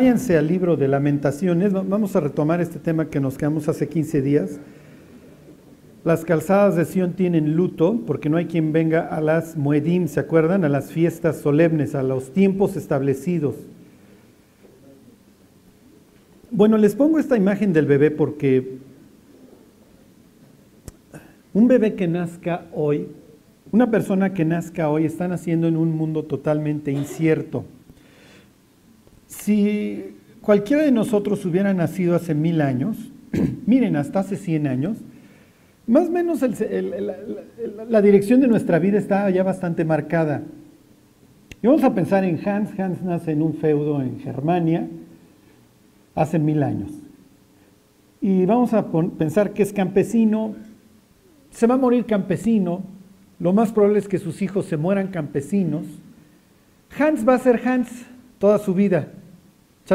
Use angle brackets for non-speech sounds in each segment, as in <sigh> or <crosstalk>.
váyanse al libro de lamentaciones, vamos a retomar este tema que nos quedamos hace 15 días. Las calzadas de Sion tienen luto porque no hay quien venga a las muedim, ¿se acuerdan? A las fiestas solemnes, a los tiempos establecidos. Bueno, les pongo esta imagen del bebé porque un bebé que nazca hoy, una persona que nazca hoy está naciendo en un mundo totalmente incierto. Si cualquiera de nosotros hubiera nacido hace mil años, <clears throat> miren, hasta hace 100 años, más o menos la, dirección de nuestra vida está ya bastante marcada. Y vamos a pensar en Hans. Hans nace en un feudo en Germania hace mil años. Y vamos a pensar que es campesino, se va a morir campesino, lo más probable es que sus hijos se mueran campesinos. Hans va a ser Hans toda su vida.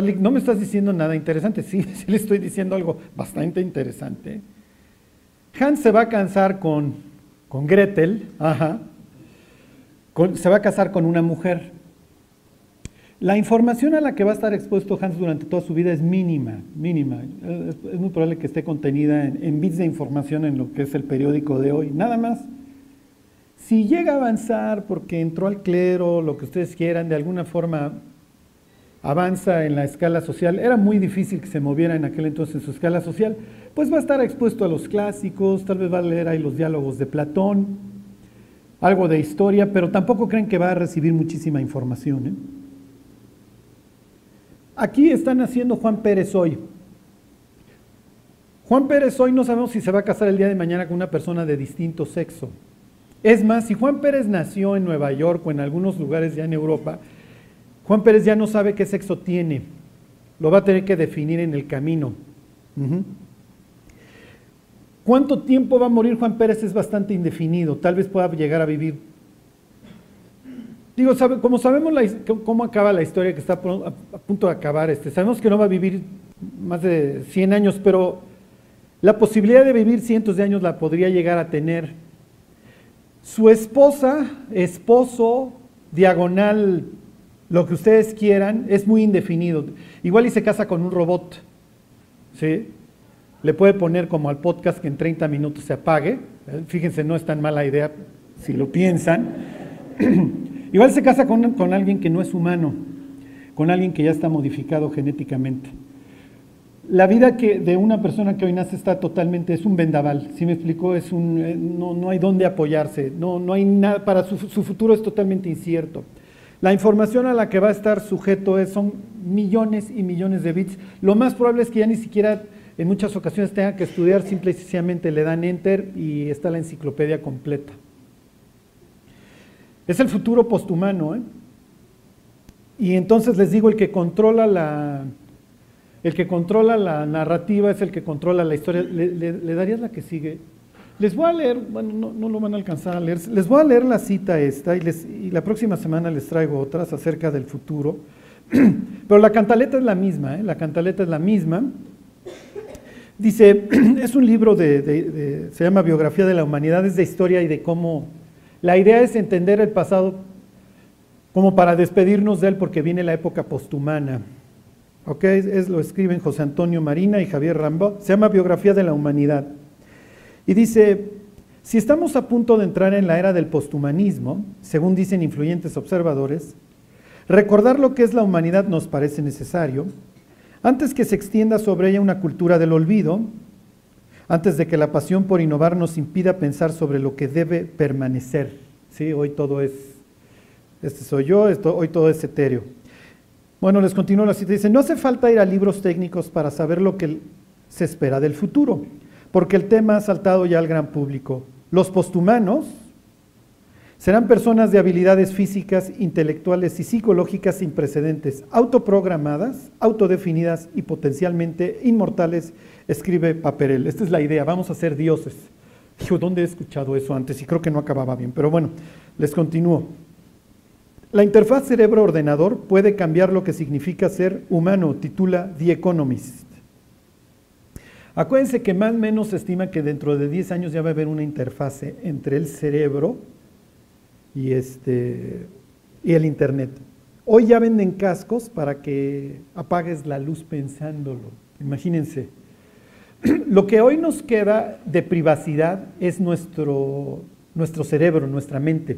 No me estás diciendo nada interesante, sí, <laughs> sí le estoy diciendo algo bastante interesante. Hans se va a casar con, con Gretel, ajá, se va a casar con una mujer. La información a la que va a estar expuesto Hans durante toda su vida es mínima, mínima. Es, muy probable que esté contenida en, en, bits de información en lo que es el periódico de hoy, nada más. Si llega a avanzar porque entró al clero, lo que ustedes quieran, de alguna forma avanza en la escala social, era muy difícil que se moviera en aquel entonces en su escala social, pues va a estar expuesto a los clásicos, tal vez va a leer ahí los diálogos de Platón, algo de historia, pero tampoco creen que va a recibir muchísima información. ¿eh? Aquí están haciendo Juan Pérez hoy. Juan Pérez hoy no sabemos si se va a casar el día de mañana con una persona de distinto sexo. Es más, si Juan Pérez nació en Nueva York o en algunos lugares ya en Europa, Juan Pérez ya no sabe qué sexo tiene, lo va a tener que definir en el camino. ¿Cuánto tiempo va a morir Juan Pérez? Es bastante indefinido, tal vez pueda llegar a vivir. Digo, como sabemos cómo acaba la historia que está a punto de acabar, este, sabemos que no va a vivir más de 100 años, pero la posibilidad de vivir cientos de años la podría llegar a tener. Su esposa, esposo, diagonal lo que ustedes quieran, es muy indefinido. Igual y se casa con un robot, ¿sí? Le puede poner como al podcast que en 30 minutos se apague. Fíjense, no es tan mala idea si lo piensan. <clears throat> Igual se casa con, con alguien que no es humano, con alguien que ya está modificado genéticamente. La vida que, de una persona que hoy nace está totalmente, es un vendaval, ¿sí me explico? Es un, eh, no, no hay dónde apoyarse, no, no hay nada, para su, su futuro es totalmente incierto. La información a la que va a estar sujeto es, son millones y millones de bits. Lo más probable es que ya ni siquiera en muchas ocasiones tenga que estudiar, simple y sencillamente le dan enter y está la enciclopedia completa. Es el futuro posthumano. ¿eh? Y entonces les digo, el que controla la, el que controla la narrativa es el que controla la historia. ¿Le, le darías la que sigue? Les voy a leer, bueno, no, lo van a alcanzar a leer, les voy a leer la cita esta y, les, y la próxima semana les traigo otras acerca del futuro. <clears throat> Pero la cantaleta es la misma, ¿eh? la cantaleta es la misma. Dice, <clears throat> es un libro de, se llama Biografía de la Humanidad, es de historia y de cómo, la idea es entender el pasado como para despedirnos de él porque viene la época posthumana. ¿Ok? Es, lo escriben José Antonio Marina y Javier Rambo, se llama Biografía de la Humanidad. Y dice, si estamos a punto de entrar en la era del posthumanismo, según dicen influyentes observadores, recordar lo que es la humanidad nos parece necesario, antes que se extienda sobre ella una cultura del olvido, antes de que la pasión por innovar nos impida pensar sobre lo que debe permanecer. ¿Sí? Hoy todo es, este soy yo, hoy todo es etéreo. Bueno, les continúo la. Dice, no hace falta ir a libros técnicos para saber lo que se espera del futuro porque el tema ha saltado ya al gran público. Los posthumanos serán personas de habilidades físicas, intelectuales y psicológicas sin precedentes, autoprogramadas, autodefinidas y potencialmente inmortales, escribe Paperel. Esta es la idea, vamos a ser dioses. Dijo, ¿dónde he escuchado eso antes? Y creo que no acababa bien, pero bueno, les continúo. La interfaz cerebro-ordenador puede cambiar lo que significa ser humano, titula The Economist. Acuérdense que más o menos se estima que dentro de 10 años ya va a haber una interfase entre el cerebro y, este, y el Internet. Hoy ya venden cascos para que apagues la luz pensándolo. Imagínense. <clears throat> Lo que hoy nos queda de privacidad es nuestro, nuestro cerebro, nuestra mente.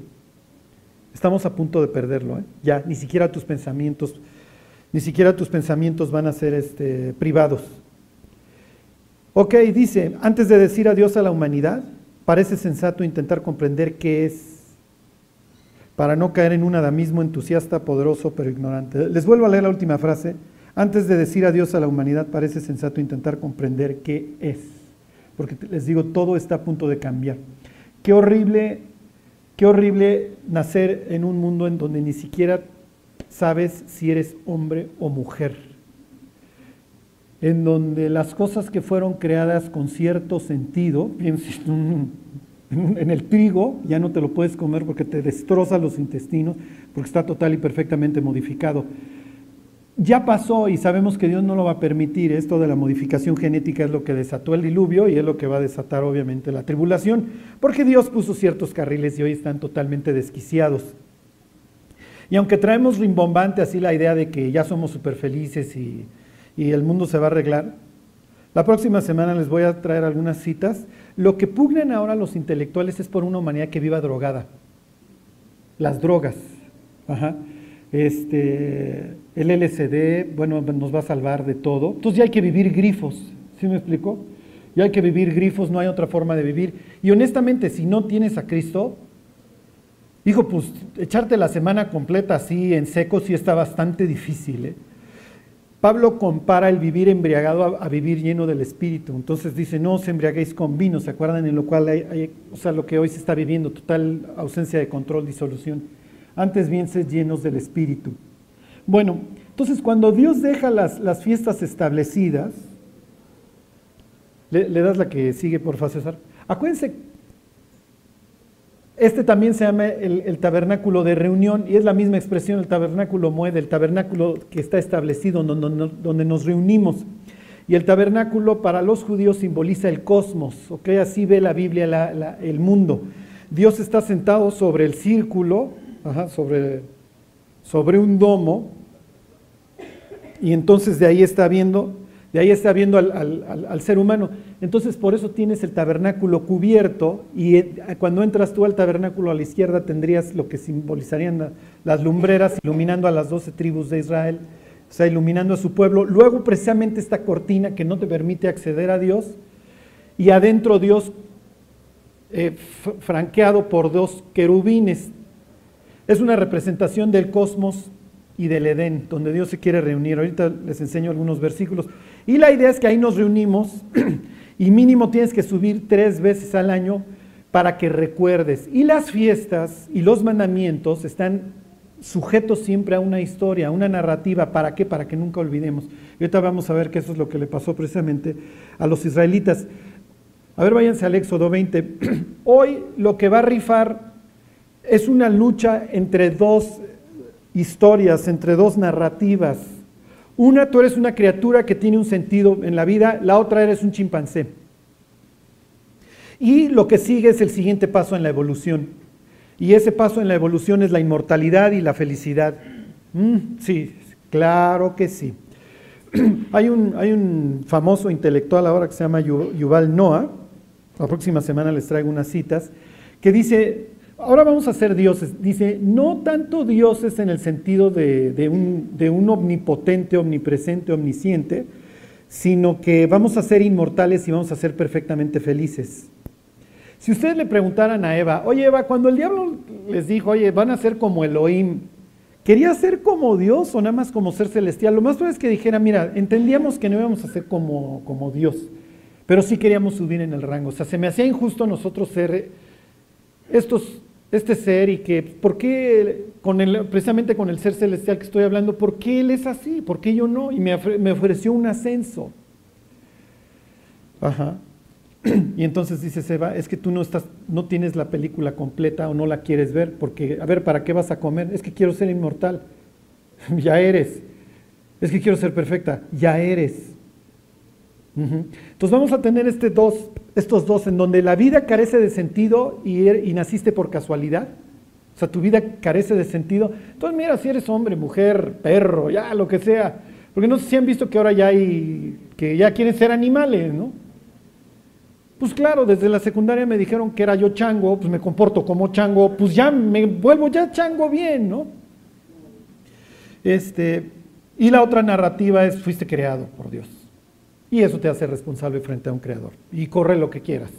Estamos a punto de perderlo. ¿eh? Ya, ni siquiera tus pensamientos, ni siquiera tus pensamientos van a ser este, privados. Ok, dice, antes de decir adiós a la humanidad, parece sensato intentar comprender qué es, para no caer en un adamismo entusiasta, poderoso, pero ignorante. Les vuelvo a leer la última frase. Antes de decir adiós a la humanidad, parece sensato intentar comprender qué es. Porque les digo, todo está a punto de cambiar. Qué horrible, qué horrible nacer en un mundo en donde ni siquiera sabes si eres hombre o mujer. En donde las cosas que fueron creadas con cierto sentido, en el trigo ya no te lo puedes comer porque te destroza los intestinos, porque está total y perfectamente modificado ya pasó y sabemos que Dios no lo va a permitir. Esto de la modificación genética es lo que desató el diluvio y es lo que va a desatar obviamente la tribulación, porque Dios puso ciertos carriles y hoy están totalmente desquiciados. Y aunque traemos rimbombante así la idea de que ya somos súper felices y, y el mundo se va a arreglar, la próxima semana les voy a traer algunas citas. Lo que pugnan ahora los intelectuales es por una humanidad que viva drogada. Las drogas. Ajá este, el LCD, bueno, nos va a salvar de todo. Entonces ya hay que vivir grifos, ¿sí me explico? Ya hay que vivir grifos, no hay otra forma de vivir. Y honestamente, si no tienes a Cristo, hijo, pues echarte la semana completa así en seco sí está bastante difícil. ¿eh? Pablo compara el vivir embriagado a, vivir lleno del Espíritu. Entonces dice, no os embriaguéis con vino, ¿se acuerdan? En lo cual hay, o sea, lo que hoy se está viviendo, total ausencia de control, disolución antes bien ser llenos del Espíritu. Bueno, entonces cuando Dios deja las, las fiestas establecidas, le, das la que sigue, por favor, César. Acuérdense, este también se llama el, tabernáculo de reunión y es la misma expresión, el tabernáculo muede, el tabernáculo que está establecido donde, nos reunimos. Y el tabernáculo para los judíos simboliza el cosmos, ¿ok? Así ve la Biblia el mundo. Dios está sentado sobre el círculo sobre un domo, y entonces de ahí está viendo, de ahí está viendo al, ser humano. Entonces por eso tienes el tabernáculo cubierto y eh, cuando entras tú al tabernáculo a la izquierda tendrías lo que simbolizarían las lumbreras iluminando a las doce tribus de Israel, o sea, iluminando a su pueblo. Luego precisamente esta cortina que no te permite acceder a Dios y adentro Dios eh, franqueado por dos querubines es una representación del cosmos y del Edén, donde Dios se quiere reunir. Ahorita les enseño algunos versículos. Y la idea es que ahí nos reunimos <clears throat> y mínimo tienes que subir tres veces al año para que recuerdes. Y las fiestas y los mandamientos están sujetos siempre a una historia, a una narrativa. ¿Para qué? Para que nunca olvidemos. Y ahorita vamos a ver que eso es lo que le pasó precisamente a los israelitas. A ver, váyanse al Éxodo 20. <clears throat> Hoy lo que va a rifar es una lucha entre dos historias, entre dos narrativas. Una, tú eres una criatura que tiene un sentido en la vida, la otra eres un chimpancé. Y lo que sigue es el siguiente paso en la evolución. Y ese paso en la evolución es la inmortalidad y la felicidad. Mm, sí, claro que sí. <clears throat> hay, un, hay un famoso intelectual ahora que se llama Yuval Noah, la próxima semana les traigo unas citas, que dice, Ahora vamos a ser dioses. Dice, no tanto dioses en el sentido de, un, omnipotente, omnipresente, omnisciente, sino que vamos a ser inmortales y vamos a ser perfectamente felices. Si ustedes le preguntaran a Eva, oye Eva, cuando el diablo les dijo, oye, van a ser como Elohim, ¿quería ser como Dios o nada más como ser celestial? Lo más probable es que dijera, mira, entendíamos que no íbamos a ser como, como Dios, pero sí queríamos subir en el rango. O sea, se me hacía injusto nosotros ser estos este ser y que, ¿por qué, con el, precisamente con el ser celestial que estoy hablando, por qué él es así? ¿Por qué yo no? Y me, ofreció un ascenso. Ajá. <clears throat> Y entonces dice Seba, es que tú no estás, no tienes la película completa o no la quieres ver, porque, a ver, ¿para qué vas a comer? Es que quiero ser inmortal. <laughs> ya eres. Es que quiero ser perfecta. Ya eres. Entonces vamos a tener este dos, estos dos en donde la vida carece de sentido y, er, y naciste por casualidad. O sea, tu vida carece de sentido. Entonces, mira, si eres hombre, mujer, perro, ya, lo que sea. Porque no sé si han visto que ahora ya hay, que ya quieren ser animales, ¿no? Pues claro, desde la secundaria me dijeron que era yo chango, pues me comporto como chango, pues ya me vuelvo ya chango bien, ¿no? Este, y la otra narrativa es fuiste creado por Dios. Y eso te hace responsable frente a un creador. Y corre lo que quieras.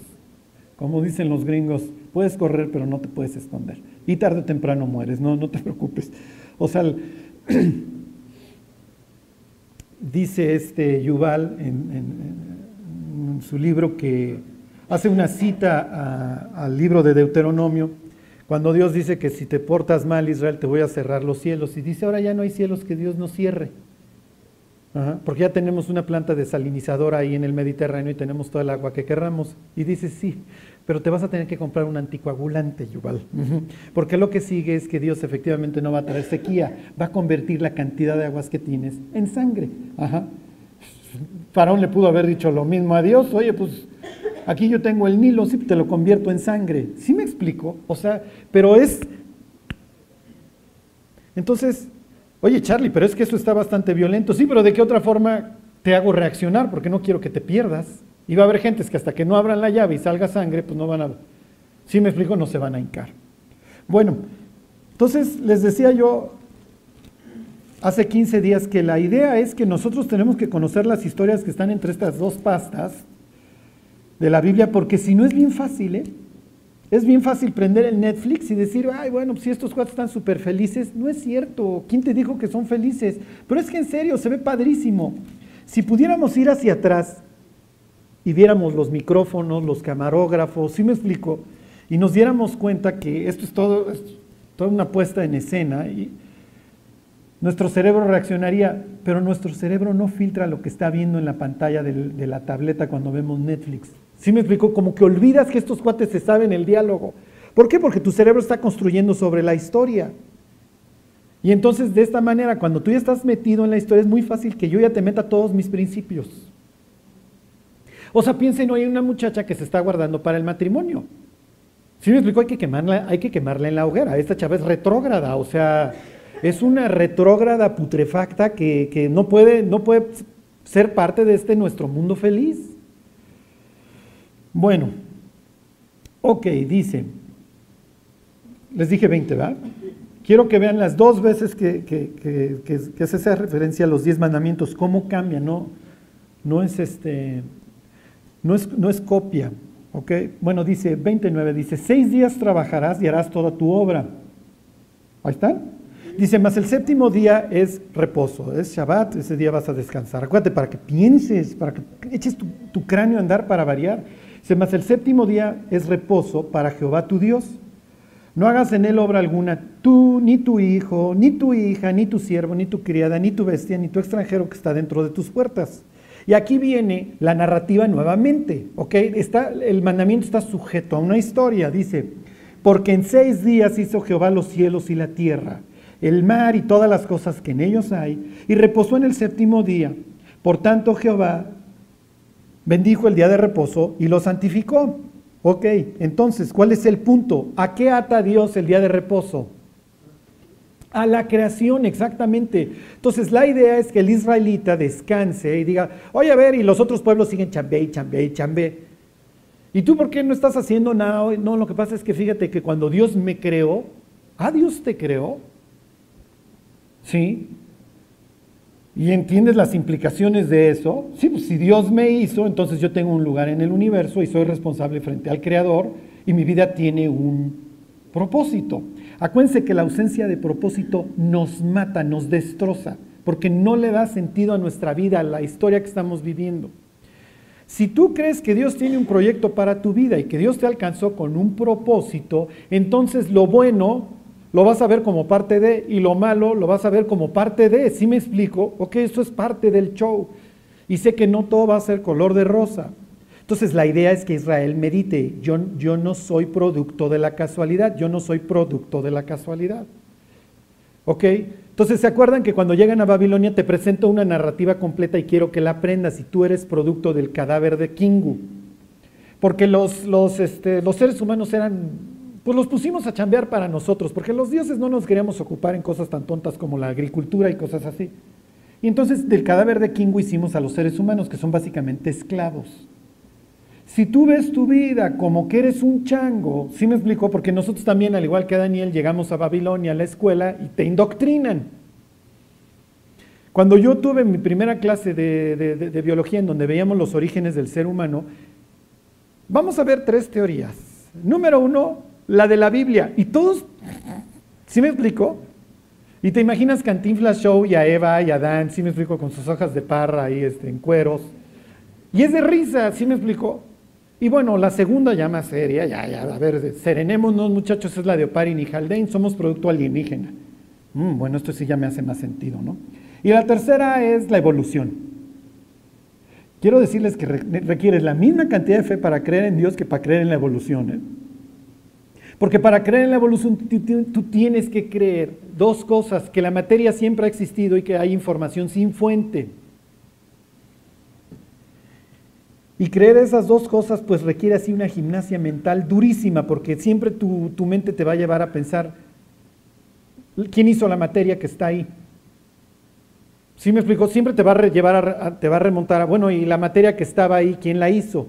Como dicen los gringos, puedes correr pero no te puedes esconder. Y tarde o temprano mueres, no, no te <laughs> preocupes. O sea, <clears throat> dice este Yuval en, su libro que hace una cita al libro de Deuteronomio, cuando Dios dice que si te portas mal, Israel, te voy a cerrar los cielos. Y dice, ahora ya no hay cielos que Dios no cierre porque ya tenemos una planta desalinizadora ahí en el Mediterráneo y tenemos todo el agua que querramos. Y dice, sí, pero te vas a tener que comprar un anticoagulante, Yuval. Porque lo que sigue es que Dios efectivamente no va a traer sequía, va a convertir la cantidad de aguas que tienes en sangre. Ajá. Faraón le pudo haber dicho lo mismo a Dios, oye, pues aquí yo tengo el Nilo, sí, te lo convierto en sangre. ¿Sí me explico? O sea, pero es... Entonces, Oye, Charlie, pero es que eso está bastante violento. Sí, pero ¿de qué otra forma te hago reaccionar? Porque no quiero que te pierdas. Y va a haber gentes que hasta que no abran la llave y salga sangre, pues no van a... Si me explico, no se van a hincar. Bueno, entonces les decía yo hace 15 días que la idea es que nosotros tenemos que conocer las historias que están entre estas dos pastas de la Biblia, porque si no es bien fácil, ¿eh? Es bien fácil prender el Netflix y decir, ay, bueno, si estos cuatro están súper felices. No es cierto. ¿Quién te dijo que son felices? Pero es que en serio, se ve padrísimo. Si pudiéramos ir hacia atrás y viéramos los micrófonos, los camarógrafos, ¿sí me explico? Y nos diéramos cuenta que esto es todo, toda una puesta en escena y nuestro cerebro reaccionaría, pero nuestro cerebro no filtra lo que está viendo en la pantalla de la tableta cuando vemos Netflix. ¿Sí me explico? Como que olvidas que estos cuates se saben el diálogo. ¿Por qué? Porque tu cerebro está construyendo sobre la historia. Y entonces de esta manera, cuando tú ya estás metido en la historia, es muy fácil que yo ya te meta todos mis principios. O sea, piensen hoy en una muchacha que se está guardando para el matrimonio. ¿Sí me explico? Hay que quemarla, hay que quemarla en la hoguera. Esta chava es retrógrada, o sea, es una retrógrada putrefacta que, que no, puede, no puede ser parte de este nuestro mundo feliz. Bueno, ok, dice, les dije 20, ¿verdad? Quiero que vean las dos veces que, que, se hace referencia a los diez mandamientos, cómo cambia, no, no es este, no es, no es copia, ¿ok? Bueno, dice 29, dice, seis días trabajarás y harás toda tu obra. Ahí está. Dice, más el séptimo día es reposo, es Shabbat, ese día vas a descansar. Acuérdate, para que pienses, para que eches tu, tu cráneo a andar para variar. El séptimo día es reposo para Jehová tu Dios. No hagas en él obra alguna, tú, ni tu hijo, ni tu hija, ni tu siervo, ni tu criada, ni tu bestia, ni tu extranjero que está dentro de tus puertas. Y aquí viene la narrativa nuevamente, ¿ok? Está, el mandamiento está sujeto a una historia, dice, porque en seis días hizo Jehová los cielos y la tierra, el mar y todas las cosas que en ellos hay, y reposó en el séptimo día. Por tanto Jehová bendijo el día de reposo y lo santificó. Ok, entonces, ¿cuál es el punto? ¿A qué ata Dios el día de reposo? A la creación, exactamente. Entonces, la idea es que el israelita descanse y diga, oye, a ver, y los otros pueblos siguen chambe y chambe y chambe. ¿Y tú por qué no estás haciendo nada hoy? No, lo que pasa es que fíjate que cuando Dios me creó, ¿a Dios te creó? ¿Sí? Y entiendes las implicaciones de eso, sí, pues si Dios me hizo, entonces yo tengo un lugar en el universo y soy responsable frente al Creador y mi vida tiene un propósito. Acuérdense que la ausencia de propósito nos mata, nos destroza, porque no le da sentido a nuestra vida, a la historia que estamos viviendo. Si tú crees que Dios tiene un proyecto para tu vida y que Dios te alcanzó con un propósito, entonces lo bueno lo vas a ver como parte de, y lo malo lo vas a ver como parte de. ¿Sí me explico? Ok, eso es parte del show. Y sé que no todo va a ser color de rosa. Entonces la idea es que Israel medite, yo, yo no soy producto de la casualidad, yo no soy producto de la casualidad. ¿Ok? Entonces se acuerdan que cuando llegan a Babilonia te presento una narrativa completa y quiero que la aprendas y tú eres producto del cadáver de Kingu. Porque los, los, este, los seres humanos eran pues los pusimos a chambear para nosotros, porque los dioses no nos queríamos ocupar en cosas tan tontas como la agricultura y cosas así. Y entonces del cadáver de Kingo hicimos a los seres humanos, que son básicamente esclavos. Si tú ves tu vida como que eres un chango, ¿sí me explico? Porque nosotros también, al igual que Daniel, llegamos a Babilonia, a la escuela, y te indoctrinan. Cuando yo tuve mi primera clase de, biología en donde veíamos los orígenes del ser humano, vamos a ver tres teorías. Número uno, la de la Biblia. Y todos, ¿sí me explico? Y te imaginas Cantinflas Show y a Eva y a Dan, ¿sí me explico? Con sus hojas de parra ahí este, en cueros. Y es de risa, ¿sí me explico? Y bueno, la segunda ya más seria, ya, ya, a ver, serenémonos muchachos, es la de Oparin y Haldane, somos producto alienígena. Mm, bueno, esto sí ya me hace más sentido, ¿no? Y la tercera es la evolución. Quiero decirles que requiere la misma cantidad de fe para creer en Dios que para creer en la evolución. ¿eh? Porque para creer en la evolución tú tienes que creer dos cosas, que la materia siempre ha existido y que hay información sin fuente. Y creer esas dos cosas pues requiere así una gimnasia mental durísima, porque siempre tu, tu mente te va a llevar a pensar, ¿quién hizo la materia que está ahí? ¿Sí me explico? Siempre te va a llevar te va a remontar a, bueno, y la materia que estaba ahí, ¿quién la hizo?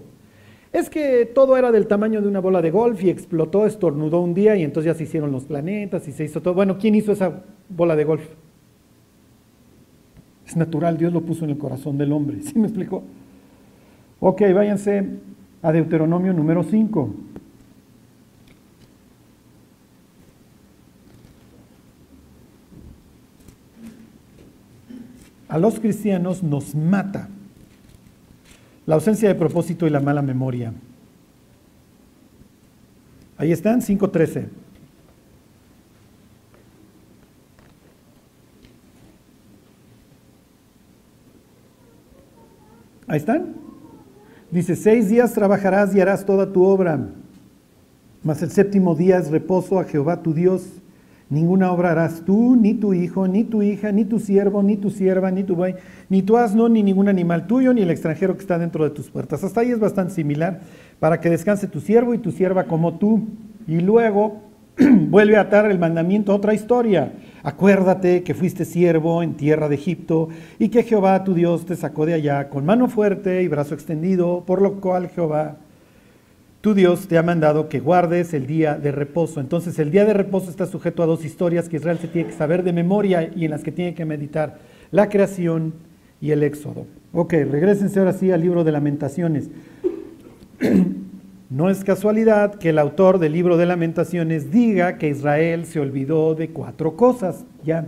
Es que todo era del tamaño de una bola de golf y explotó, estornudó un día y entonces ya se hicieron los planetas y se hizo todo. Bueno, ¿quién hizo esa bola de golf? Es natural, Dios lo puso en el corazón del hombre. <laughs> ¿Sí me explico? Ok, váyanse a Deuteronomio número 5. A los cristianos nos mata la ausencia de propósito y la mala memoria. Ahí están, 5.13. Ahí están. Dice, seis días trabajarás y harás toda tu obra, mas el séptimo día es reposo a Jehová tu Dios. Ninguna obra harás tú, ni tu hijo, ni tu hija, ni tu siervo, ni tu sierva, ni tu buey, ni tu asno, ni ningún animal tuyo, ni el extranjero que está dentro de tus puertas. Hasta ahí es bastante similar, para que descanse tu siervo y tu sierva como tú. Y luego <clears throat> vuelve a atar el mandamiento a otra historia. Acuérdate que fuiste siervo en tierra de Egipto y que Jehová tu Dios te sacó de allá con mano fuerte y brazo extendido, por lo cual Jehová tu Dios te ha mandado que guardes el día de reposo. Entonces el día de reposo está sujeto a dos historias que Israel se tiene que saber de memoria y en las que tiene que meditar, la creación y el éxodo. Ok, regresense ahora sí al libro de lamentaciones. <clears throat> No es casualidad que el autor del libro de lamentaciones diga que Israel se olvidó de cuatro cosas. Ya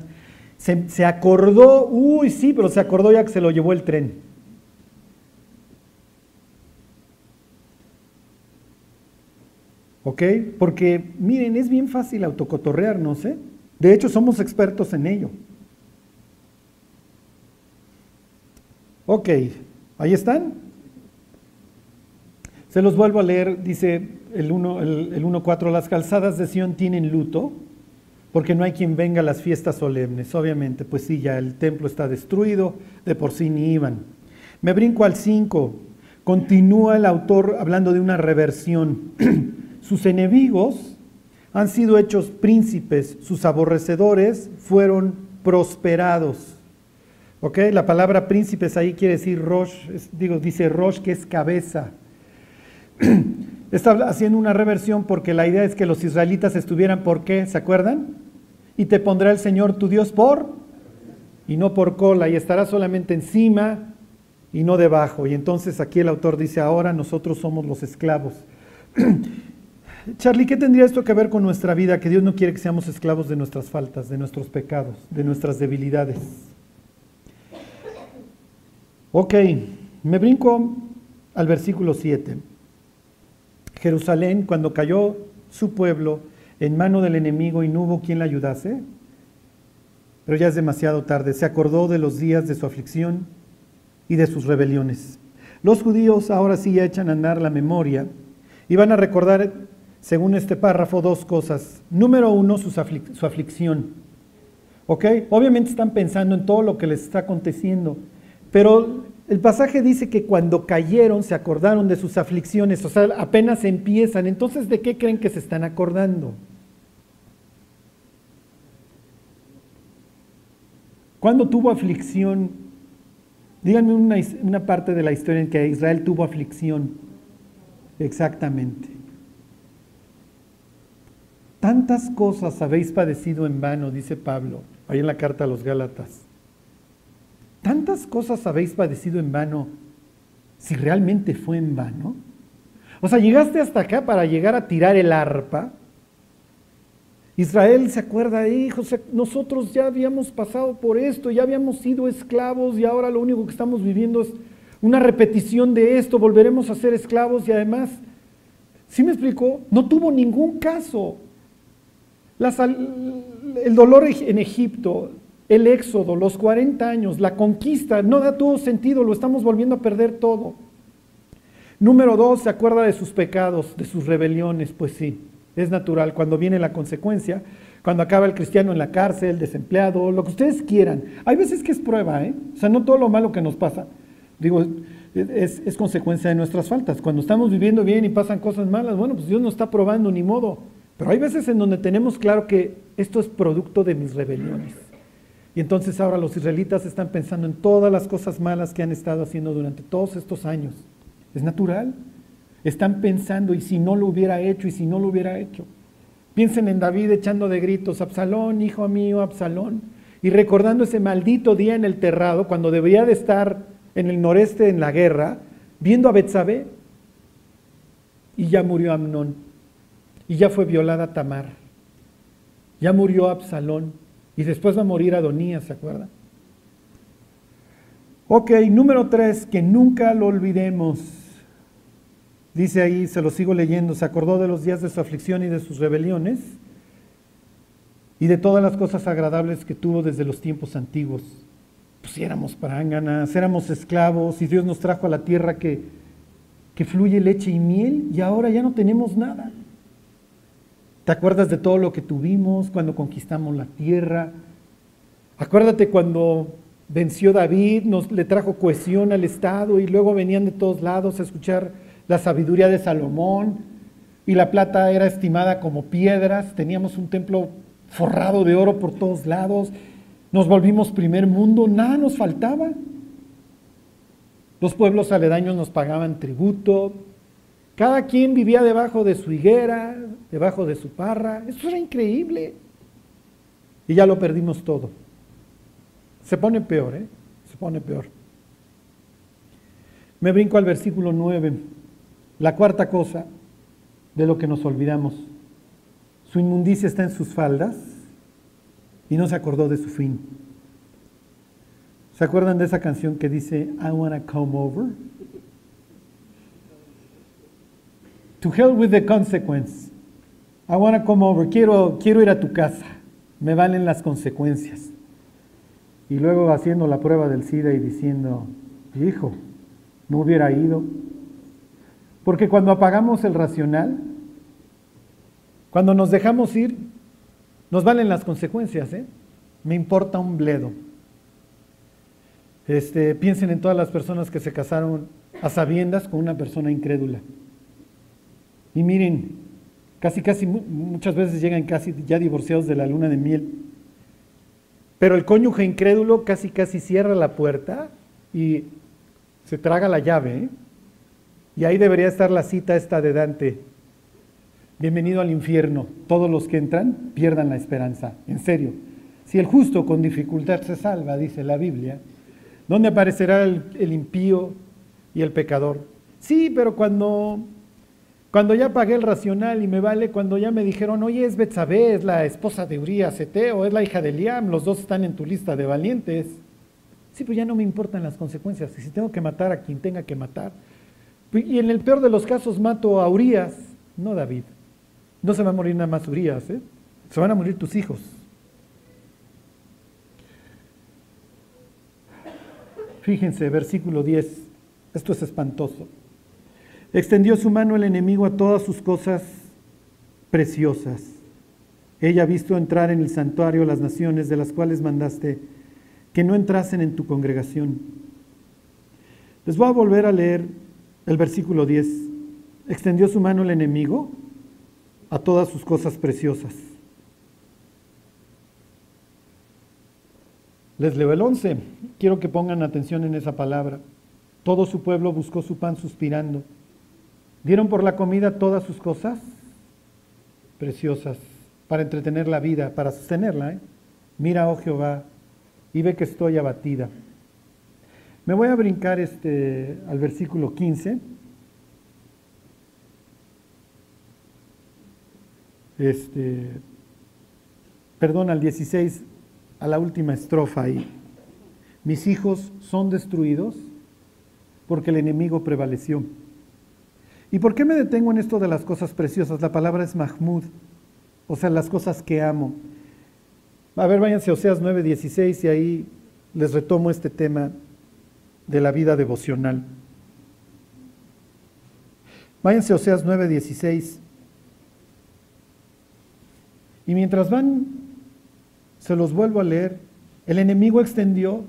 se, se acordó, uy, sí, pero se acordó ya que se lo llevó el tren. ¿Ok? Porque miren, es bien fácil autocotorrearnos, ¿eh? De hecho, somos expertos en ello. Ok, ahí están. Se los vuelvo a leer, dice el 1.4, el, las calzadas de Sión tienen luto, porque no hay quien venga a las fiestas solemnes. Obviamente, pues sí, ya el templo está destruido, de por sí ni iban. Me brinco al 5, continúa el autor hablando de una reversión. <clears throat> Sus enemigos han sido hechos príncipes, sus aborrecedores fueron prosperados. ¿Ok? La palabra príncipes ahí quiere decir Rosh, digo, dice Rosh que es cabeza. <clears throat> Está haciendo una reversión porque la idea es que los israelitas estuvieran por qué, ¿se acuerdan? Y te pondrá el Señor tu Dios por y no por cola, y estará solamente encima y no debajo. Y entonces aquí el autor dice, ahora nosotros somos los esclavos. <clears throat> Charlie, ¿qué tendría esto que ver con nuestra vida? Que Dios no quiere que seamos esclavos de nuestras faltas, de nuestros pecados, de nuestras debilidades. Ok, me brinco al versículo 7. Jerusalén, cuando cayó su pueblo en mano del enemigo y no hubo quien la ayudase, pero ya es demasiado tarde, se acordó de los días de su aflicción y de sus rebeliones. Los judíos ahora sí ya echan a andar la memoria y van a recordar según este párrafo, dos cosas. Número uno, su, aflicción. ¿Ok? Obviamente están pensando en todo lo que les está aconteciendo, pero el pasaje dice que cuando cayeron se acordaron de sus aflicciones, o sea, apenas empiezan. Entonces, ¿de qué creen que se están acordando? ¿Cuándo tuvo aflicción? Díganme una, una, parte de la historia en que Israel tuvo aflicción. Exactamente. Tantas cosas habéis padecido en vano, dice Pablo, ahí en la carta a los Gálatas. Tantas cosas habéis padecido en vano, si realmente fue en vano. O sea, llegaste hasta acá para llegar a tirar el arpa Israel se acuerda, hijo, nosotros ya habíamos pasado por esto, ya habíamos sido esclavos y ahora lo único que estamos viviendo es una repetición de esto, volveremos a ser esclavos y además, ¿sí me explicó? No tuvo ningún caso. El dolor en Egipto, el éxodo, los 40 años, la conquista, no da todo sentido, lo estamos volviendo a perder todo. Número dos, se acuerda de sus pecados, de sus rebeliones, pues sí. Es natural cuando viene la consecuencia, cuando acaba el cristiano en la cárcel, desempleado, lo que ustedes quieran. Hay veces que es prueba, ¿eh? O sea, no todo lo malo que nos pasa, digo, es, es consecuencia de nuestras faltas. Cuando estamos viviendo bien y pasan cosas malas, bueno, pues Dios no está probando ni modo. Pero hay veces en donde tenemos claro que esto es producto de mis rebeliones. Y entonces ahora los israelitas están pensando en todas las cosas malas que han estado haciendo durante todos estos años. Es natural. Están pensando, ¿y si no lo hubiera hecho? ¿Y si no lo hubiera hecho? Piensen en David echando de gritos, Absalón, hijo mío, Absalón. Y recordando ese maldito día en el terrado, cuando debería de estar en el noreste en la guerra, viendo a Betsabé. Y ya murió Amnón. Y ya fue violada Tamar. Ya murió Absalón. Y después va a morir Adonías, ¿se acuerdan? Ok, número tres, que nunca lo olvidemos. Dice ahí, se lo sigo leyendo, se acordó de los días de su aflicción y de sus rebeliones y de todas las cosas agradables que tuvo desde los tiempos antiguos. Pues éramos paránganas, éramos esclavos y Dios nos trajo a la tierra que, que fluye leche y miel y ahora ya no tenemos nada. ¿Te acuerdas de todo lo que tuvimos cuando conquistamos la tierra? Acuérdate cuando venció David, nos le trajo cohesión al Estado y luego venían de todos lados a escuchar la sabiduría de Salomón, y la plata era estimada como piedras, teníamos un templo forrado de oro por todos lados, nos volvimos primer mundo, nada nos faltaba. Los pueblos aledaños nos pagaban tributo, cada quien vivía debajo de su higuera, debajo de su parra, eso era increíble. Y ya lo perdimos todo. Se pone peor, ¿eh? Se pone peor. Me brinco al versículo 9. La cuarta cosa de lo que nos olvidamos, su inmundicia está en sus faldas y no se acordó de su fin. ¿Se acuerdan de esa canción que dice I wanna come over? To hell with the consequence. I wanna come over. Quiero, quiero ir a tu casa. Me valen las consecuencias. Y luego haciendo la prueba del SIDA y diciendo, hijo, no hubiera ido, porque cuando apagamos el racional, cuando nos dejamos ir, nos valen las consecuencias. ¿eh? Me importa un bledo. Este, piensen en todas las personas que se casaron a sabiendas con una persona incrédula. Y miren, casi, casi, muchas veces llegan casi ya divorciados de la luna de miel. Pero el cónyuge incrédulo casi, casi cierra la puerta y se traga la llave. ¿eh? Y ahí debería estar la cita esta de Dante. Bienvenido al infierno. Todos los que entran pierdan la esperanza. En serio. Si el justo con dificultad se salva, dice la Biblia, ¿dónde aparecerá el, impío y el pecador? Sí, pero cuando, cuando ya pagué el racional y me vale, cuando ya me dijeron, oye, es Betsabé, es la esposa de Urias o es la hija de Liam, los dos están en tu lista de valientes. Sí, pues ya no me importan las consecuencias. Y si tengo que matar a quien tenga que matar, y en el peor de los casos mato a Urias, no David. No se va a morir nada más Urias, ¿eh? se van a morir tus hijos. Fíjense, versículo 10, esto es espantoso. Extendió su mano el enemigo a todas sus cosas preciosas. Ella ha visto entrar en el santuario las naciones de las cuales mandaste que no entrasen en tu congregación Les voy a volver a leer el versículo 10. Extendió su mano el enemigo a todas sus cosas preciosas. Les leo el 11. Quiero que pongan atención en esa palabra. Todo su pueblo buscó su pan suspirando. Dieron por la comida todas sus cosas preciosas para entretener la vida, para sostenerla. ¿eh? Mira, oh Jehová, y ve que estoy abatida. Me voy a brincar este, al versículo 15. Este, perdón, al 16, a la última estrofa ahí. Mis hijos son destruidos porque el enemigo prevaleció. ¿Y por qué me detengo en esto de las cosas preciosas? La palabra es Mahmud, o sea, las cosas que amo. A ver, váyanse a Oseas 9:16 y ahí les retomo este tema de la vida devocional. Váyanse a Oseas 9:16. Y mientras van, se los vuelvo a leer, el enemigo extendió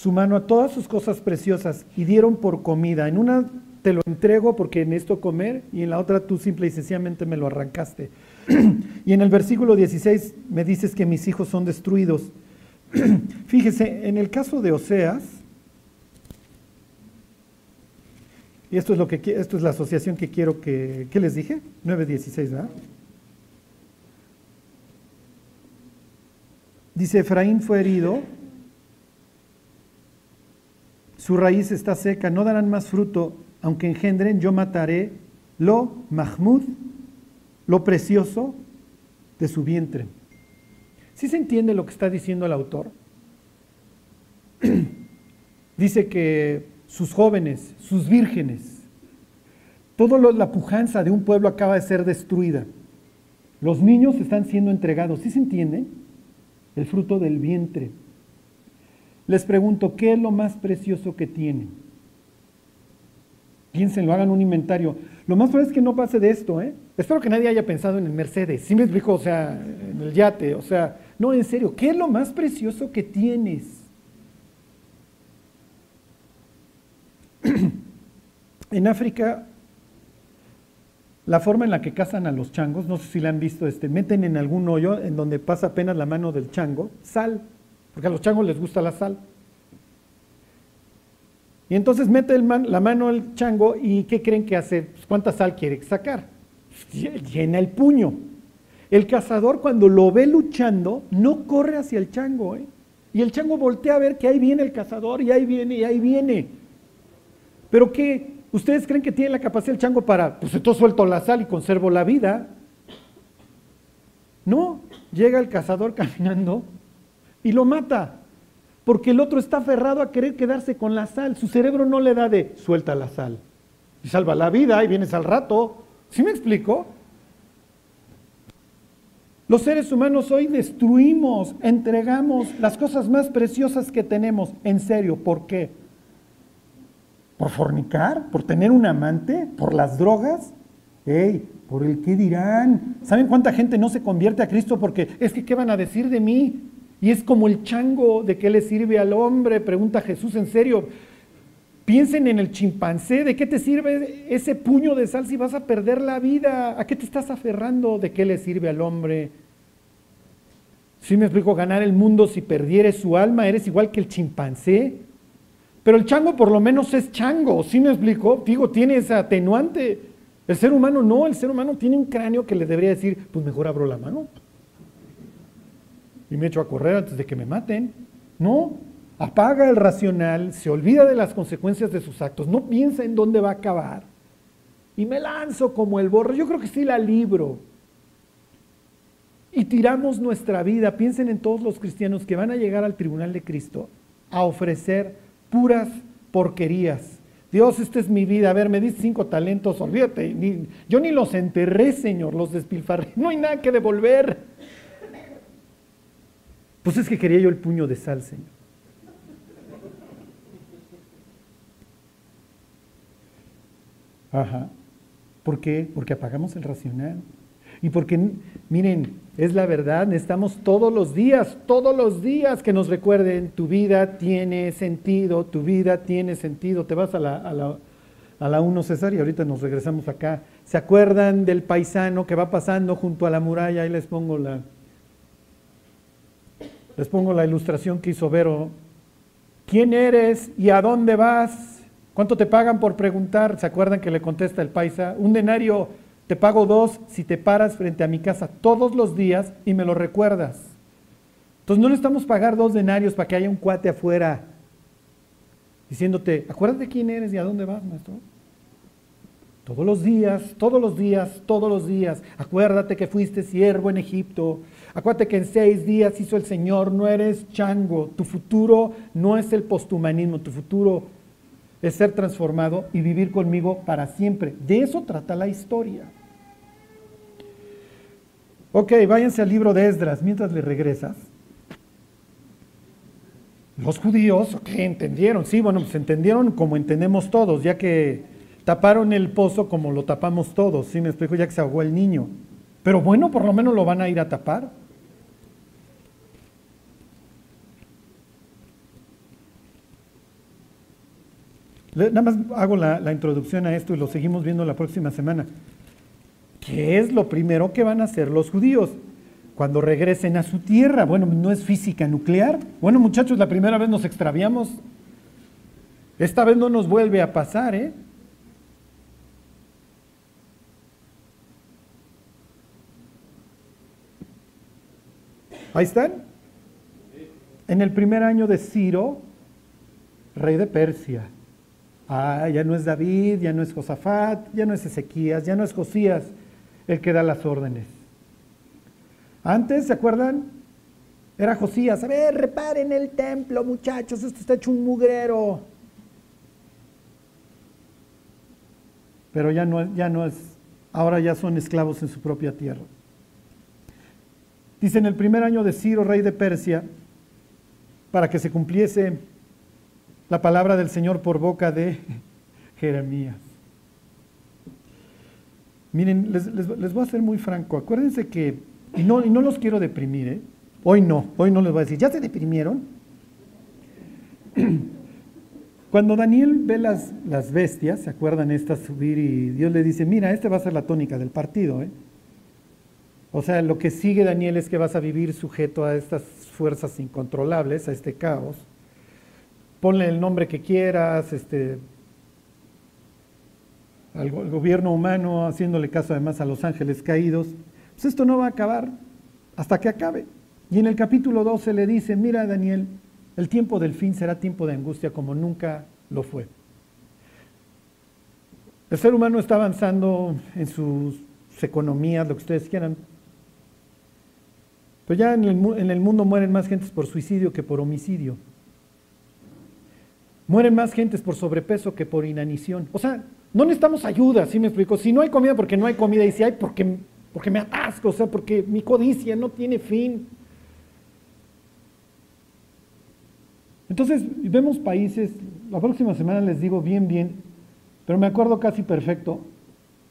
su mano a todas sus cosas preciosas y dieron por comida. En una te lo entrego porque en esto comer y en la otra tú simple y sencillamente me lo arrancaste. <clears throat> y en el versículo 16 me dices que mis hijos son destruidos. <clears throat> Fíjese, en el caso de Oseas, y esto es, lo que, esto es la asociación que quiero que, ¿qué les dije? 9.16, ¿verdad? Dice, Efraín fue herido su raíz está seca, no darán más fruto, aunque engendren, yo mataré lo Mahmud, lo precioso de su vientre. ¿Sí se entiende lo que está diciendo el autor? <clears throat> Dice que sus jóvenes, sus vírgenes, toda la pujanza de un pueblo acaba de ser destruida. Los niños están siendo entregados. ¿Sí se entiende? El fruto del vientre. Les pregunto, ¿qué es lo más precioso que tienen? Piénsenlo, hagan un inventario. Lo más probable es que no pase de esto, ¿eh? Espero que nadie haya pensado en el Mercedes. Sí me explico, o sea, en el yate, o sea, no, en serio, ¿qué es lo más precioso que tienes? <clears throat> en África, la forma en la que cazan a los changos, no sé si la han visto, este, meten en algún hoyo en donde pasa apenas la mano del chango, sal porque a los changos les gusta la sal. Y entonces mete la mano el chango y ¿qué creen que hace? Pues, ¿Cuánta sal quiere sacar? Llena el puño. El cazador cuando lo ve luchando no corre hacia el chango. ¿eh? Y el chango voltea a ver que ahí viene el cazador y ahí viene y ahí viene. Pero ¿qué? ¿Ustedes creen que tiene la capacidad el chango para, pues entonces suelto la sal y conservo la vida? No, llega el cazador <laughs> caminando y lo mata. Porque el otro está aferrado a querer quedarse con la sal. Su cerebro no le da de suelta la sal. Y salva la vida y vienes al rato. ¿Sí me explico? Los seres humanos hoy destruimos, entregamos las cosas más preciosas que tenemos. En serio, ¿por qué? ¿Por fornicar? ¿Por tener un amante? ¿Por las drogas? ¡Ey! ¿Por el qué dirán? ¿Saben cuánta gente no se convierte a Cristo porque es que qué van a decir de mí? Y es como el chango, ¿de qué le sirve al hombre? Pregunta Jesús, en serio. Piensen en el chimpancé, ¿de qué te sirve ese puño de sal si vas a perder la vida? ¿A qué te estás aferrando? ¿De qué le sirve al hombre? Si me explico, ganar el mundo si perdieres su alma, eres igual que el chimpancé. Pero el chango por lo menos es chango, ¿sí me explico? Digo, tiene ese atenuante. El ser humano no, el ser humano tiene un cráneo que le debería decir, pues mejor abro la mano y me echo a correr antes de que me maten. No, apaga el racional, se olvida de las consecuencias de sus actos, no piensa en dónde va a acabar. Y me lanzo como el borro. Yo creo que sí la libro. Y tiramos nuestra vida. Piensen en todos los cristianos que van a llegar al tribunal de Cristo a ofrecer puras porquerías. Dios, esta es mi vida. A ver, me diste cinco talentos, olvídate. yo ni los enterré, Señor, los despilfarré. <laughs> No hay nada que devolver. Pues es que quería yo el puño de sal, Señor. Ajá. ¿Por qué? Porque apagamos el racional. y porque, miren, es la verdad, necesitamos todos los días, todos los días que nos recuerden, tu vida tiene sentido, tu vida tiene sentido. Te vas a la, a la, a la 1 César y ahorita nos regresamos acá. ¿Se acuerdan del paisano que va pasando junto a la muralla? Ahí les pongo la, les pongo la ilustración que hizo Vero. ¿Quién eres y a dónde vas? ¿Cuánto te pagan por preguntar? ¿Se acuerdan que le contesta el paisa? Un denario te pago dos si te paras frente a mi casa todos los días y me lo recuerdas. Entonces no necesitamos pagar dos denarios para que haya un cuate afuera diciéndote, acuérdate quién eres y a dónde vas, maestro. Todos los días, todos los días, todos los días. Acuérdate que fuiste siervo en Egipto. Acuérdate que en seis días hizo el Señor. No eres chango. Tu futuro no es el posthumanismo. Tu futuro es ser transformado y vivir conmigo para siempre. De eso trata la historia. Ok, váyanse al libro de Esdras mientras le regresas. Los judíos, ¿qué entendieron? Sí, bueno, pues entendieron como entendemos todos, ya que taparon el pozo como lo tapamos todos, ¿sí me explico? Ya que se ahogó el niño. Pero bueno, por lo menos lo van a ir a tapar. Nada más hago la, la, introducción a esto y lo seguimos viendo la próxima semana. ¿Qué es lo primero que van a hacer los judíos cuando regresen a su tierra? Bueno, no es física nuclear. Bueno, muchachos, la primera vez nos extraviamos. Esta vez no nos vuelve a pasar, ¿eh? Ahí están. En el primer año de Ciro, rey de Persia. Ah, ya no es David, ya no es Josafat, ya no es Ezequías, ya no es Josías el que da las órdenes. Antes, ¿se acuerdan? Era Josías. A ver, reparen el templo, muchachos, esto está hecho un mugrero. Pero ya no, ya no es, ahora ya son esclavos en su propia tierra. Dice en el primer año de Ciro, rey de Persia, para que se cumpliese la palabra del Señor por boca de <laughs> Jeremías. Miren, les, voy a ser muy franco. Acuérdense que, y no, y no los quiero deprimir, ¿eh? hoy no, hoy no les voy a decir, ¿ya se deprimieron? <clears throat> Cuando Daniel ve las, las bestias, ¿se acuerdan estas subir y Dios le dice, mira, esta va a ser la tónica del partido? ¿eh? O sea, lo que sigue Daniel es que vas a vivir sujeto a estas fuerzas incontrolables, a este caos ponle el nombre que quieras, este, al, gobierno humano, haciéndole caso además a los ángeles caídos, pues esto no va a acabar hasta que acabe. Y en el capítulo 12 le dice, mira Daniel, el tiempo del fin será tiempo de angustia como nunca lo fue. El ser humano está avanzando en sus economías, lo que ustedes quieran. Pero ya en el, en el mundo mueren más gentes por suicidio que por homicidio. Mueren más gentes por sobrepeso que por inanición. O sea, no necesitamos ayuda, ¿sí me explico? Si no hay comida porque no hay comida y si hay porque, porque me atasco, o sea, porque mi codicia no tiene fin. Entonces, vemos países, la próxima semana les digo bien, bien, pero me acuerdo casi perfecto.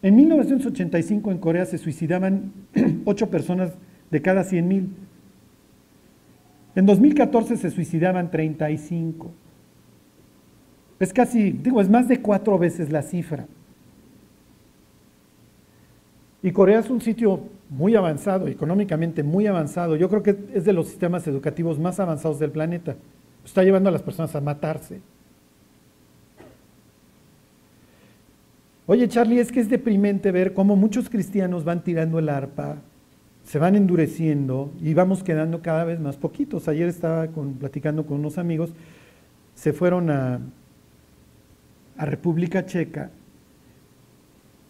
En 1985 en Corea se suicidaban <clears throat> 8 personas de cada 100 mil. En 2014 se suicidaban 35. Es casi, digo, es más de cuatro veces la cifra. Y Corea es un sitio muy avanzado, económicamente muy avanzado. Yo creo que es de los sistemas educativos más avanzados del planeta. Está llevando a las personas a matarse. Oye, Charlie, es que es deprimente ver cómo muchos cristianos van tirando el arpa, se van endureciendo y vamos quedando cada vez más poquitos. Ayer estaba platicando con unos amigos, se fueron a, a República Checa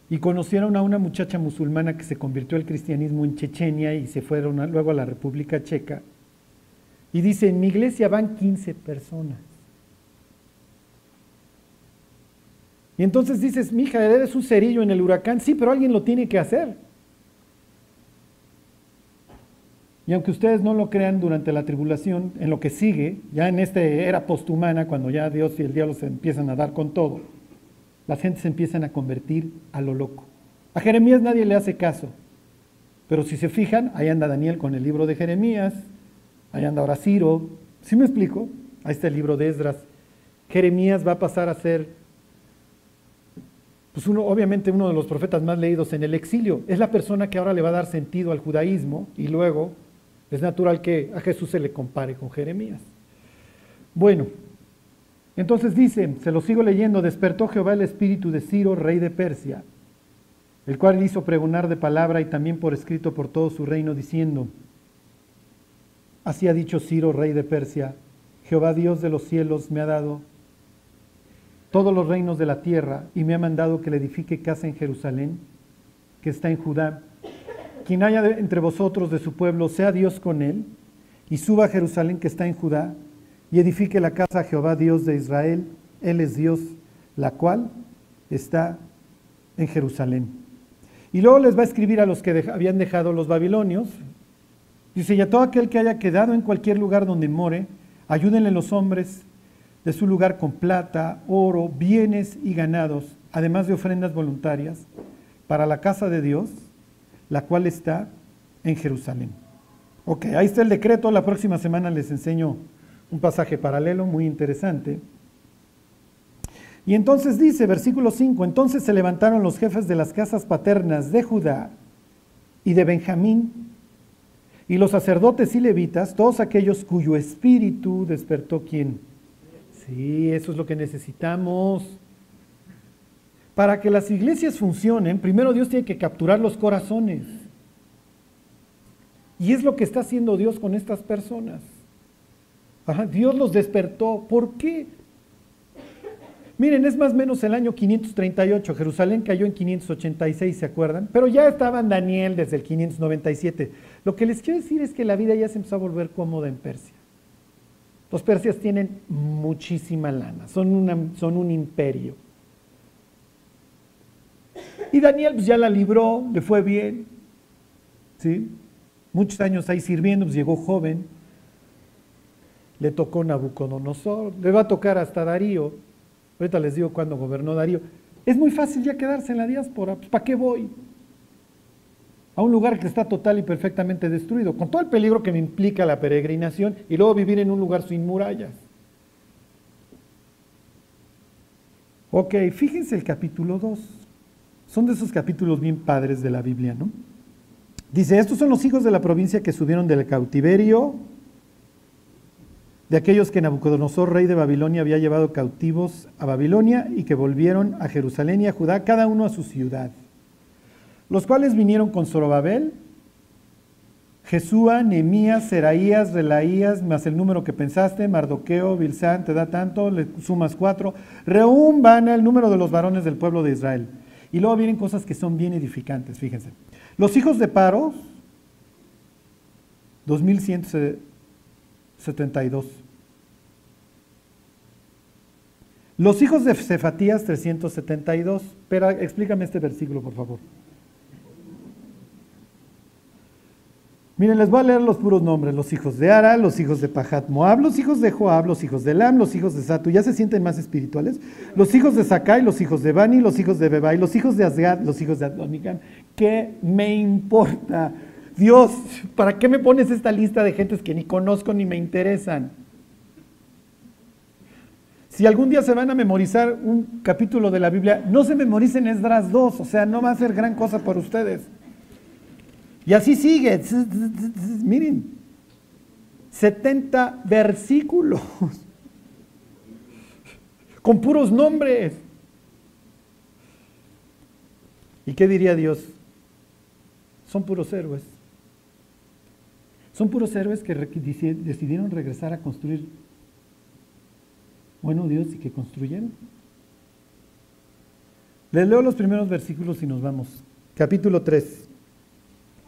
y conocieron a una muchacha musulmana que se convirtió al cristianismo en Chechenia y se fueron luego a la República Checa. Y dice, en mi iglesia van 15 personas. Y entonces dices, mija, eres un cerillo en el huracán. Sí, pero alguien lo tiene que hacer. Y aunque ustedes no lo crean durante la tribulación, en lo que sigue, ya en esta era posthumana, cuando ya Dios y el diablo se empiezan a dar con todo, las gentes se empiezan a convertir a lo loco. A Jeremías nadie le hace caso. Pero si se fijan, ahí anda Daniel con el libro de Jeremías, ahí anda ahora Ciro. ¿Sí me explico? Ahí está el libro de Esdras. Jeremías va a pasar a ser, pues uno, obviamente uno de los profetas más leídos en el exilio. Es la persona que ahora le va a dar sentido al judaísmo y luego es natural que a Jesús se le compare con Jeremías. Bueno, entonces dice, se lo sigo leyendo, despertó Jehová el espíritu de Ciro, rey de Persia, el cual hizo pregonar de palabra y también por escrito por todo su reino, diciendo, así ha dicho Ciro, rey de Persia, Jehová Dios de los cielos me ha dado todos los reinos de la tierra y me ha mandado que le edifique casa en Jerusalén, que está en Judá. Quien haya entre vosotros de su pueblo, sea Dios con él, y suba a Jerusalén que está en Judá, y edifique la casa a Jehová Dios de Israel, Él es Dios, la cual está en Jerusalén. Y luego les va a escribir a los que habían dejado los babilonios. Dice, y a todo aquel que haya quedado en cualquier lugar donde more, ayúdenle los hombres de su lugar con plata, oro, bienes y ganados, además de ofrendas voluntarias, para la casa de Dios, la cual está en Jerusalén. Ok, ahí está el decreto, la próxima semana les enseño un pasaje paralelo muy interesante. Y entonces dice, versículo 5, entonces se levantaron los jefes de las casas paternas de Judá y de Benjamín, y los sacerdotes y levitas, todos aquellos cuyo espíritu despertó quién. Sí, eso es lo que necesitamos. Para que las iglesias funcionen, primero Dios tiene que capturar los corazones. Y es lo que está haciendo Dios con estas personas. Dios los despertó. ¿Por qué? Miren, es más o menos el año 538. Jerusalén cayó en 586, ¿se acuerdan? Pero ya estaba Daniel desde el 597. Lo que les quiero decir es que la vida ya se empezó a volver cómoda en Persia. Los persias tienen muchísima lana, son un imperio. Y Daniel pues, ya la libró, le fue bien. ¿sí? Muchos años ahí sirviendo, pues llegó joven le tocó Nabucodonosor, le va a tocar hasta Darío. Ahorita les digo cuándo gobernó Darío. Es muy fácil ya quedarse en la diáspora. Pues, ¿Para qué voy? A un lugar que está total y perfectamente destruido, con todo el peligro que me implica la peregrinación y luego vivir en un lugar sin murallas. Ok, fíjense el capítulo 2. Son de esos capítulos bien padres de la Biblia, ¿no? Dice, estos son los hijos de la provincia que subieron del cautiverio de aquellos que Nabucodonosor, rey de Babilonia, había llevado cautivos a Babilonia y que volvieron a Jerusalén y a Judá, cada uno a su ciudad. Los cuales vinieron con Zorobabel, Jesúa, Nemías, Seraías, Relaías, más el número que pensaste, Mardoqueo, Bilsán, te da tanto, le sumas cuatro. Reúm, Bana, el número de los varones del pueblo de Israel. Y luego vienen cosas que son bien edificantes, fíjense. Los hijos de Paros, 2172. Los hijos de Cefatías 372. Pero explícame este versículo, por favor. Miren, les voy a leer los puros nombres. Los hijos de Ara, los hijos de Pahat Moab, los hijos de Joab, los hijos de Lam, los hijos de Satu. ¿Ya se sienten más espirituales? Los hijos de Sakai, los hijos de Bani, los hijos de Bebai, los hijos de Asgad, los hijos de Adonicam. ¿Qué me importa? Dios, ¿para qué me pones esta lista de gentes que ni conozco ni me interesan? Si algún día se van a memorizar un capítulo de la Biblia, no se memoricen Esdras 2, o sea, no va a ser gran cosa por ustedes. Y así sigue, miren, 70 versículos <laughs> con puros nombres. ¿Y qué diría Dios? Son puros héroes. Son puros héroes que decidieron regresar a construir bueno Dios y que construyeron. Les leo los primeros versículos y nos vamos. Capítulo 3.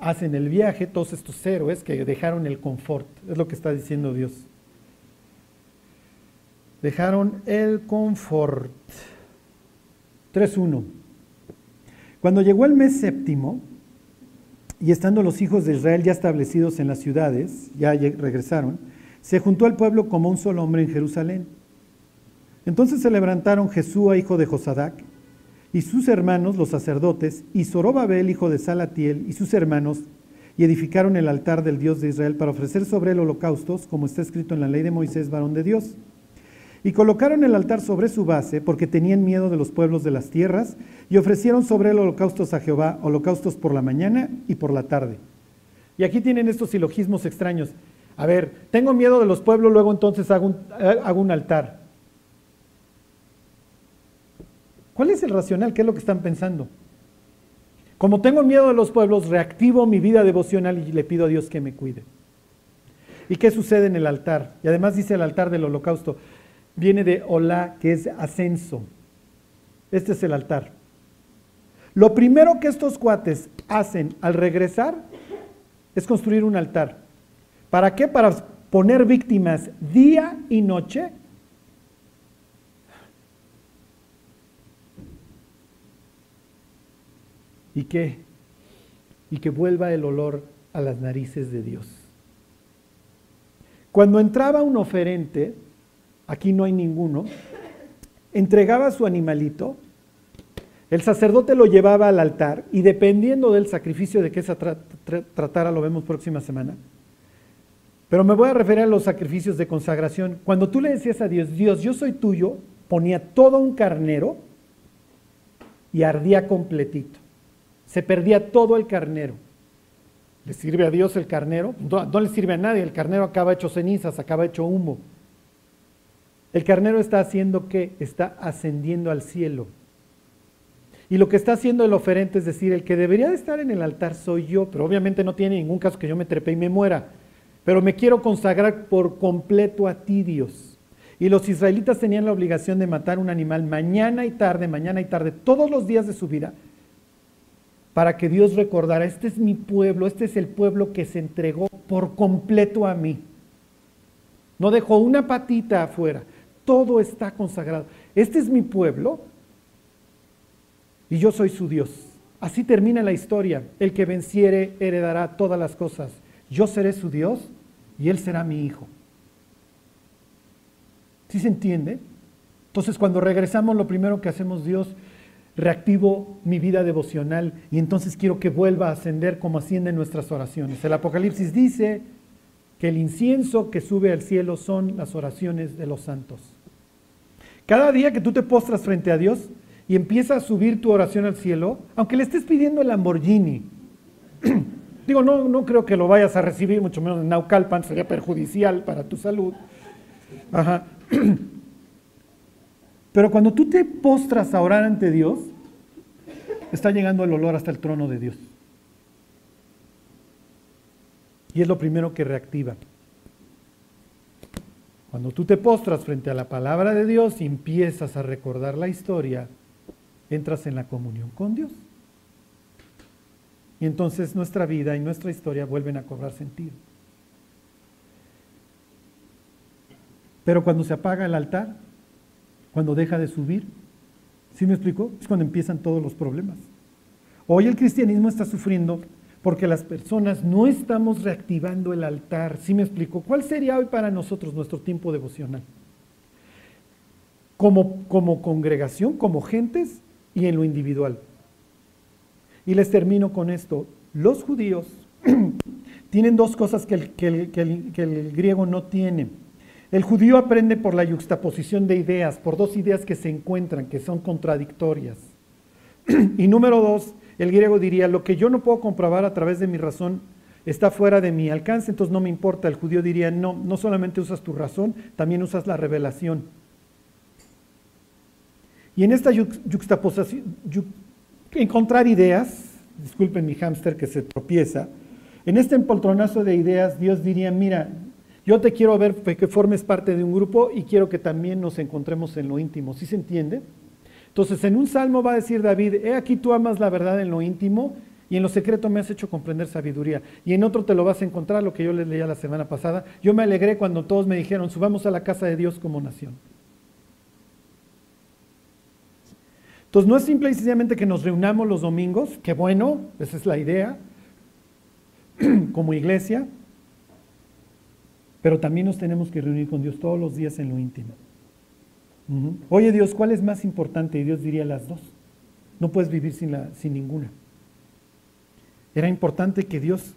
Hacen el viaje todos estos héroes que dejaron el confort. Es lo que está diciendo Dios. Dejaron el confort. 3.1. Cuando llegó el mes séptimo, y estando los hijos de Israel ya establecidos en las ciudades, ya regresaron, se juntó al pueblo como un solo hombre en Jerusalén entonces se levantaron Jesúa, hijo de Josadac, y sus hermanos, los sacerdotes, y Zorobabel, hijo de Salatiel, y sus hermanos, y edificaron el altar del Dios de Israel para ofrecer sobre él holocaustos, como está escrito en la ley de Moisés, varón de Dios. Y colocaron el altar sobre su base porque tenían miedo de los pueblos de las tierras y ofrecieron sobre él holocaustos a Jehová, holocaustos por la mañana y por la tarde. Y aquí tienen estos silogismos extraños. A ver, tengo miedo de los pueblos, luego entonces hago un, eh, hago un altar. ¿Cuál es el racional? ¿Qué es lo que están pensando? Como tengo miedo de los pueblos, reactivo mi vida devocional y le pido a Dios que me cuide. ¿Y qué sucede en el altar? Y además dice el altar del holocausto viene de hola, que es ascenso. Este es el altar. Lo primero que estos cuates hacen al regresar es construir un altar. ¿Para qué? Para poner víctimas día y noche. ¿Y qué? Y que vuelva el olor a las narices de Dios. Cuando entraba un oferente, aquí no hay ninguno, entregaba su animalito, el sacerdote lo llevaba al altar y dependiendo del sacrificio de que se tratara, lo vemos próxima semana, pero me voy a referir a los sacrificios de consagración. Cuando tú le decías a Dios, Dios, yo soy tuyo, ponía todo un carnero y ardía completito. Se perdía todo el carnero. ¿Le sirve a Dios el carnero? No, le sirve a nadie. El carnero acaba hecho cenizas, acaba hecho humo. El carnero está haciendo qué? Está ascendiendo al cielo. Y lo que está haciendo el oferente es decir, el que debería de estar en el altar soy yo, pero obviamente no tiene ningún caso que yo me trepe y me muera. Pero me quiero consagrar por completo a ti, Dios. Y los israelitas tenían la obligación de matar un animal mañana y tarde, mañana y tarde, todos los días de su vida, para que Dios recordara, este es mi pueblo, este es el pueblo que se entregó por completo a mí. No dejó una patita afuera todo está consagrado. Este es mi pueblo y yo soy su Dios. Así termina la historia. El que venciere heredará todas las cosas. Yo seré su Dios y él será mi hijo. ¿Sí se entiende? Entonces cuando regresamos lo primero que hacemos Dios, reactivo mi vida devocional y entonces quiero que vuelva a ascender como ascienden nuestras oraciones. El Apocalipsis dice, que el incienso que sube al cielo son las oraciones de los santos. Cada día que tú te postras frente a Dios y empiezas a subir tu oración al cielo, aunque le estés pidiendo el Lamborghini, <clears throat> digo, no, no creo que lo vayas a recibir, mucho menos en Naucalpan, sería perjudicial para tu salud. Ajá. <clears throat> Pero cuando tú te postras a orar ante Dios, está llegando el olor hasta el trono de Dios. Y es lo primero que reactiva. Cuando tú te postras frente a la palabra de Dios y empiezas a recordar la historia, entras en la comunión con Dios. Y entonces nuestra vida y nuestra historia vuelven a cobrar sentido. Pero cuando se apaga el altar, cuando deja de subir, ¿sí me explico? Es cuando empiezan todos los problemas. Hoy el cristianismo está sufriendo porque las personas no estamos reactivando el altar. ¿Sí me explico? ¿Cuál sería hoy para nosotros nuestro tiempo devocional? Como, como congregación, como gentes y en lo individual. Y les termino con esto. Los judíos <clears throat> tienen dos cosas que el, que el griego no tiene. El judío aprende por la yuxtaposición de ideas, por dos ideas que se encuentran, que son contradictorias. <clears throat> y número dos, el griego diría, lo que yo no puedo comprobar a través de mi razón está fuera de mi alcance, entonces no me importa. El judío diría, no, no solamente usas tu razón, también usas la revelación. Y en esta yuxtaposición, encontrar ideas, disculpen mi hámster que se tropieza, en este empoltronazo de ideas Dios diría, mira, yo te quiero ver que formes parte de un grupo y quiero que también nos encontremos en lo íntimo. ¿Sí se entiende? Entonces, en un salmo va a decir David, he aquí tú amas la verdad en lo íntimo y en lo secreto me has hecho comprender sabiduría. Y en otro te lo vas a encontrar, lo que yo les leía la semana pasada. Yo me alegré cuando todos me dijeron, subamos a la casa de Dios como nación. Entonces, no es simple y sencillamente que nos reunamos los domingos, que bueno, esa es la idea, <clears throat> como iglesia, pero también nos tenemos que reunir con Dios todos los días en lo íntimo. Oye Dios, ¿cuál es más importante? Y Dios diría las dos. No puedes vivir sin, la, sin ninguna. Era importante que Dios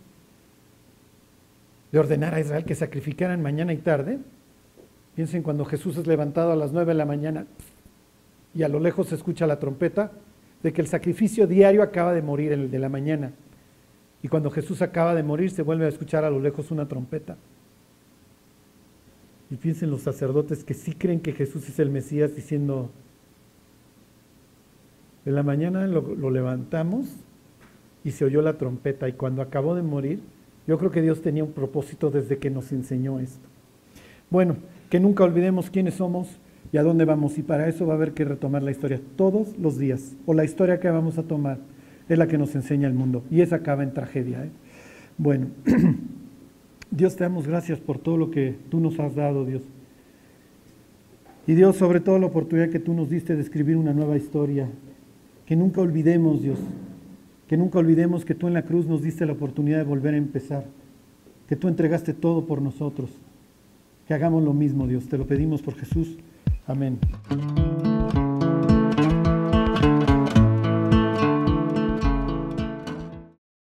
de ordenar a Israel que sacrificaran mañana y tarde. Piensen cuando Jesús es levantado a las nueve de la mañana y a lo lejos se escucha la trompeta de que el sacrificio diario acaba de morir el de la mañana. Y cuando Jesús acaba de morir se vuelve a escuchar a lo lejos una trompeta. Y piensen los sacerdotes que sí creen que Jesús es el Mesías diciendo, de la mañana lo, levantamos y se oyó la trompeta y cuando acabó de morir, yo creo que Dios tenía un propósito desde que nos enseñó esto. Bueno, que nunca olvidemos quiénes somos y a dónde vamos y para eso va a haber que retomar la historia todos los días o la historia que vamos a tomar es la que nos enseña el mundo y esa acaba en tragedia. ¿eh? Bueno, <clears throat> Dios te damos gracias por todo lo que tú nos has dado, Dios. Y Dios, sobre todo la oportunidad que tú nos diste de escribir una nueva historia que nunca olvidemos, Dios, que nunca olvidemos que tú en la cruz nos diste la oportunidad de volver a empezar, que tú entregaste todo por nosotros, que hagamos lo mismo, Dios, te lo pedimos por Jesús. Amén.